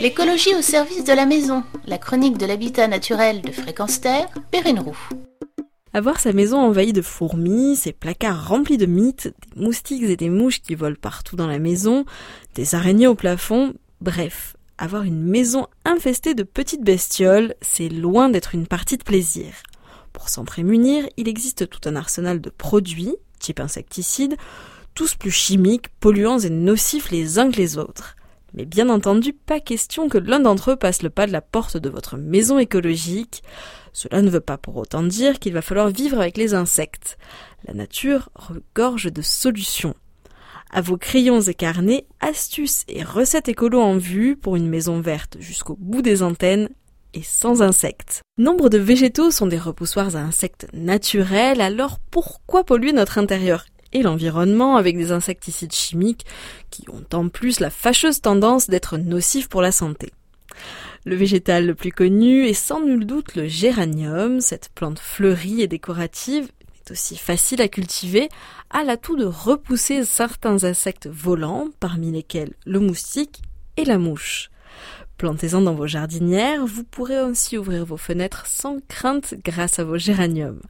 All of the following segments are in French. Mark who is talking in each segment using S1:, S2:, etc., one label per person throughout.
S1: L'écologie au service de la maison, la chronique de l'habitat naturel de Fréquence Terre, Perrine Roux.
S2: Avoir sa maison envahie de fourmis, ses placards remplis de mythes, des moustiques et des mouches qui volent partout dans la maison, des araignées au plafond, bref, avoir une maison infestée de petites bestioles, c'est loin d'être une partie de plaisir. Pour s'en prémunir, il existe tout un arsenal de produits, type insecticides, tous plus chimiques, polluants et nocifs les uns que les autres. Mais bien entendu, pas question que l'un d'entre eux passe le pas de la porte de votre maison écologique. Cela ne veut pas pour autant dire qu'il va falloir vivre avec les insectes. La nature regorge de solutions. À vos crayons et carnets, astuces et recettes écolo en vue pour une maison verte jusqu'au bout des antennes et sans insectes. Nombre de végétaux sont des repoussoirs à insectes naturels, alors pourquoi polluer notre intérieur? Et l'environnement avec des insecticides chimiques qui ont en plus la fâcheuse tendance d'être nocifs pour la santé. Le végétal le plus connu est sans nul doute le géranium, cette plante fleurie et décorative est aussi facile à cultiver, a l'atout de repousser certains insectes volants, parmi lesquels le moustique et la mouche. Plantez-en dans vos jardinières, vous pourrez aussi ouvrir vos fenêtres sans crainte grâce à vos géraniums.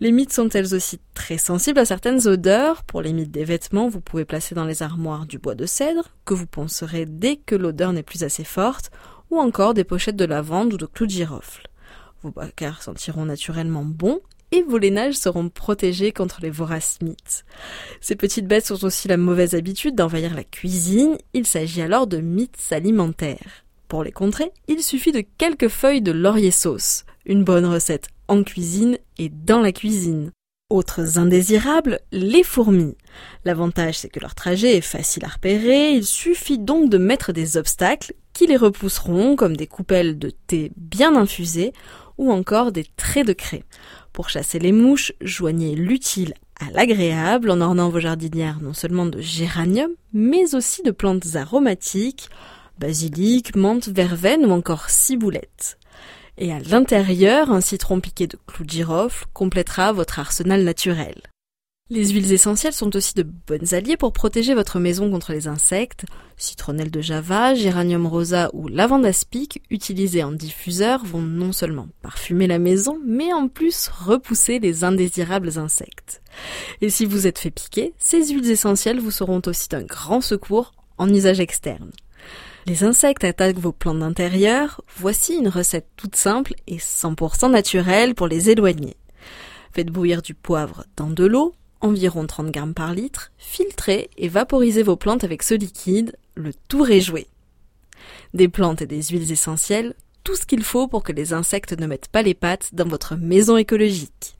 S2: Les mythes sont elles aussi très sensibles à certaines odeurs. Pour les mythes des vêtements, vous pouvez placer dans les armoires du bois de cèdre, que vous poncerez dès que l'odeur n'est plus assez forte, ou encore des pochettes de lavande ou de clous de girofle. Vos bacards sentiront naturellement bon et vos lainages seront protégés contre les voraces mythes. Ces petites bêtes ont aussi la mauvaise habitude d'envahir la cuisine, il s'agit alors de mythes alimentaires. Pour les contrer, il suffit de quelques feuilles de laurier sauce, une bonne recette en cuisine et dans la cuisine. Autres indésirables, les fourmis. L'avantage c'est que leur trajet est facile à repérer, il suffit donc de mettre des obstacles qui les repousseront comme des coupelles de thé bien infusées ou encore des traits de craie. Pour chasser les mouches, joignez l'utile à l'agréable en ornant vos jardinières non seulement de géranium, mais aussi de plantes aromatiques, basilic, menthe, verveine ou encore ciboulette et à l'intérieur, un citron piqué de clous de girofle complétera votre arsenal naturel. Les huiles essentielles sont aussi de bonnes alliés pour protéger votre maison contre les insectes. Citronnelle de java, géranium rosa ou lavande aspic utilisés en diffuseur vont non seulement parfumer la maison, mais en plus repousser les indésirables insectes. Et si vous êtes fait piquer, ces huiles essentielles vous seront aussi d'un grand secours en usage externe. Les insectes attaquent vos plantes d'intérieur, voici une recette toute simple et 100% naturelle pour les éloigner. Faites bouillir du poivre dans de l'eau, environ 30 grammes par litre, filtrez et vaporisez vos plantes avec ce liquide, le tout réjoué. Des plantes et des huiles essentielles, tout ce qu'il faut pour que les insectes ne mettent pas les pattes dans votre maison écologique.